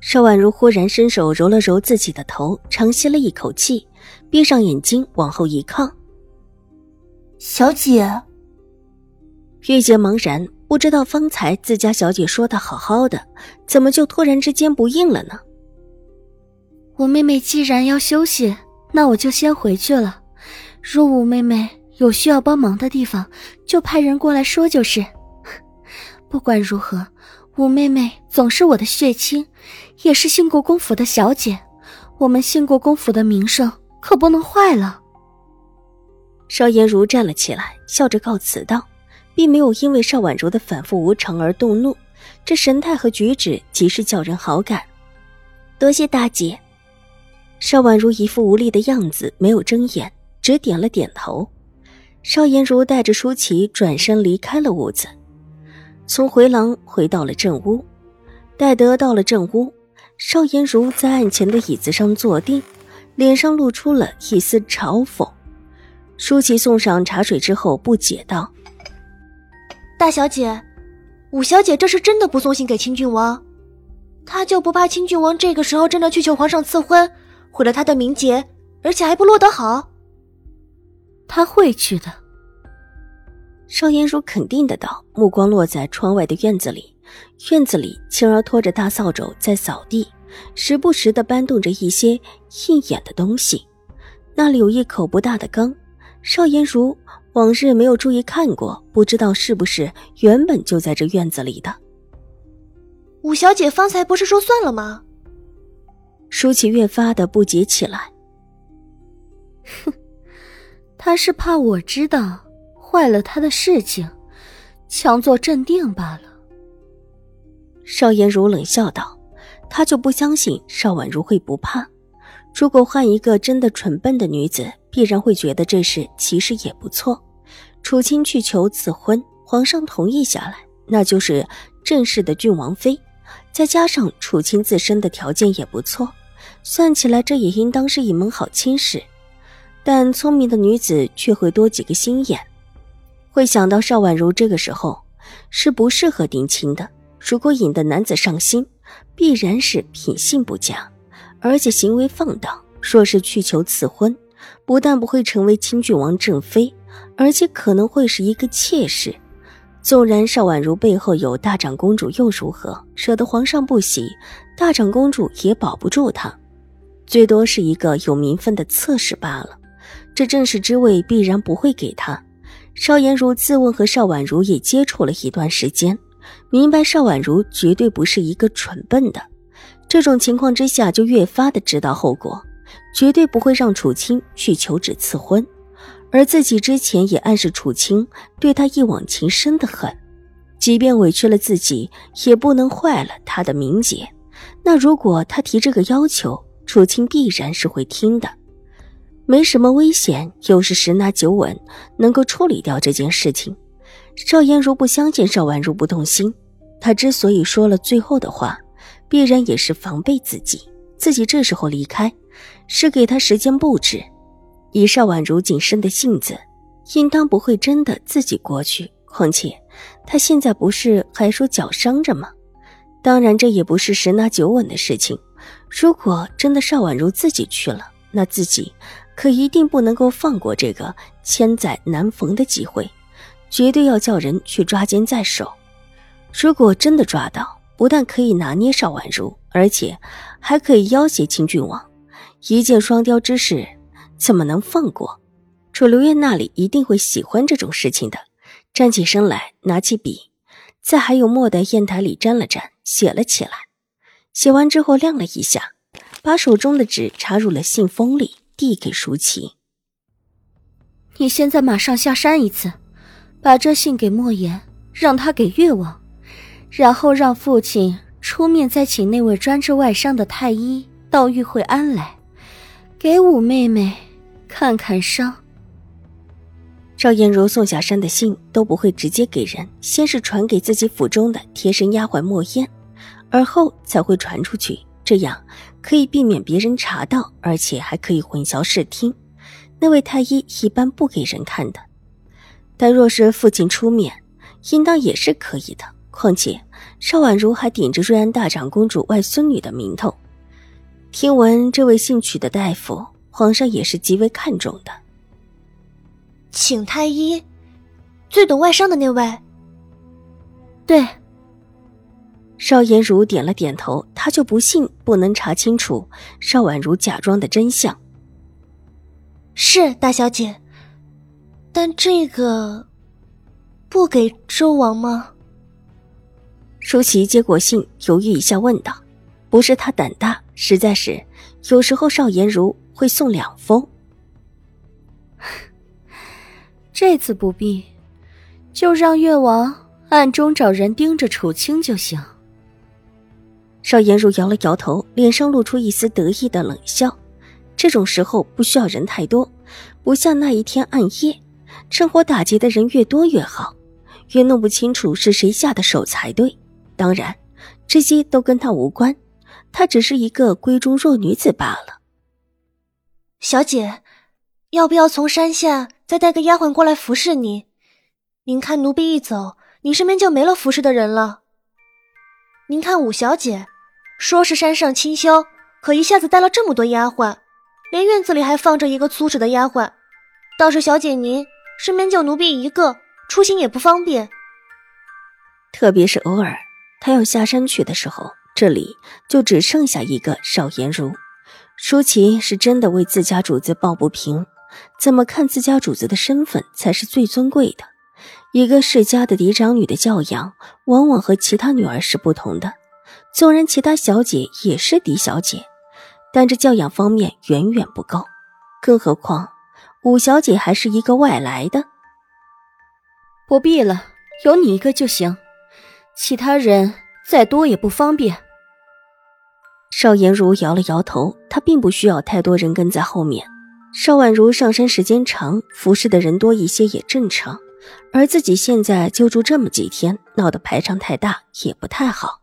邵婉如忽然伸手揉了揉自己的头，长吸了一口气，闭上眼睛往后一靠。小姐，玉洁茫然，不知道方才自家小姐说的好好的，怎么就突然之间不应了呢？我妹妹既然要休息，那我就先回去了。若五妹妹有需要帮忙的地方，就派人过来说就是。不管如何。五妹妹总是我的血亲，也是兴国公府的小姐，我们兴国公府的名声可不能坏了。邵颜如站了起来，笑着告辞道，并没有因为邵婉如的反复无常而动怒，这神态和举止极是叫人好感。多谢大姐。邵婉如一副无力的样子，没有睁眼，只点了点头。邵颜如带着舒淇转身离开了屋子。从回廊回到了正屋，戴德到了正屋，邵颜如在案前的椅子上坐定，脸上露出了一丝嘲讽。舒淇送上茶水之后，不解道：“大小姐，五小姐这是真的不送信给清郡王？她就不怕清郡王这个时候真的去求皇上赐婚，毁了她的名节，而且还不落得好？他会去的。”邵颜如肯定的道，目光落在窗外的院子里。院子里，青儿拖着大扫帚在扫地，时不时的搬动着一些一眼的东西。那里有一口不大的缸，邵颜如往日没有注意看过，不知道是不是原本就在这院子里的。五小姐方才不是说算了吗？舒淇越发的不解起来。哼，他是怕我知道。坏了他的事情，强作镇定罢了。邵颜如冷笑道：“他就不相信邵婉如会不怕。如果换一个真的蠢笨的女子，必然会觉得这事其实也不错。楚清去求赐婚，皇上同意下来，那就是正式的郡王妃。再加上楚清自身的条件也不错，算起来这也应当是一门好亲事。但聪明的女子却会多几个心眼。”会想到邵婉如这个时候是不适合定亲的。如果引得男子上心，必然是品性不佳，而且行为放荡。若是去求赐婚，不但不会成为清郡王正妃，而且可能会是一个妾室。纵然邵婉如背后有大长公主又如何？惹得皇上不喜，大长公主也保不住她，最多是一个有名分的侧室罢了。这正式之位必然不会给她。邵颜如自问和邵婉如也接触了一段时间，明白邵婉如绝对不是一个蠢笨的。这种情况之下，就越发的知道后果，绝对不会让楚清去求旨赐婚。而自己之前也暗示楚清对他一往情深的很，即便委屈了自己，也不能坏了他的名节。那如果他提这个要求，楚清必然是会听的。没什么危险，又是十拿九稳，能够处理掉这件事情。邵颜如不相信邵婉如不动心，他之所以说了最后的话，必然也是防备自己。自己这时候离开，是给他时间布置。以邵婉如谨慎的性子，应当不会真的自己过去。况且，他现在不是还说脚伤着吗？当然，这也不是十拿九稳的事情。如果真的邵婉如自己去了，那自己。可一定不能够放过这个千载难逢的机会，绝对要叫人去抓奸在手。如果真的抓到，不但可以拿捏邵婉如，而且还可以要挟秦郡王，一箭双雕之事，怎么能放过？楚留燕那里一定会喜欢这种事情的。站起身来，拿起笔，在还有墨的砚台里沾了沾，写了起来。写完之后亮了一下，把手中的纸插入了信封里。递给舒淇，你现在马上下山一次，把这信给莫言，让他给越王，然后让父亲出面再请那位专治外伤的太医到玉慧庵来，给五妹妹看看伤。赵颜如送下山的信都不会直接给人，先是传给自己府中的贴身丫鬟莫烟，而后才会传出去，这样可以避免别人查到，而且还可以混淆视听。那位太医一般不给人看的，但若是父亲出面，应当也是可以的。况且邵婉如还顶着瑞安大长公主外孙女的名头，听闻这位姓曲的大夫，皇上也是极为看重的。请太医，最懂外伤的那位。对。邵颜如点了点头，他就不信不能查清楚邵婉如假装的真相。是大小姐，但这个不给周王吗？舒淇接过信，犹豫一下问道：“不是他胆大，实在是有时候邵颜如会送两封。这次不必，就让越王暗中找人盯着楚清就行。”邵颜如摇了摇头，脸上露出一丝得意的冷笑。这种时候不需要人太多，不像那一天暗夜，趁火打劫的人越多越好，越弄不清楚是谁下的手才对。当然，这些都跟他无关，她只是一个闺中弱女子罢了。小姐，要不要从山下再带个丫鬟过来服侍你？您看奴婢一走，你身边就没了服侍的人了。您看五小姐，说是山上清修，可一下子带了这么多丫鬟。连院子里还放着一个粗使的丫鬟，倒是小姐您身边就奴婢一个，出行也不方便。特别是偶尔她要下山去的时候，这里就只剩下一个邵颜如。舒淇是真的为自家主子抱不平，怎么看自家主子的身份才是最尊贵的？一个世家的嫡长女的教养，往往和其他女儿是不同的。纵然其他小姐也是嫡小姐。但这教养方面远远不够，更何况五小姐还是一个外来的。不必了，有你一个就行，其他人再多也不方便。邵颜如摇了摇头，她并不需要太多人跟在后面。邵婉如上山时间长，服侍的人多一些也正常，而自己现在就住这么几天，闹得排场太大也不太好。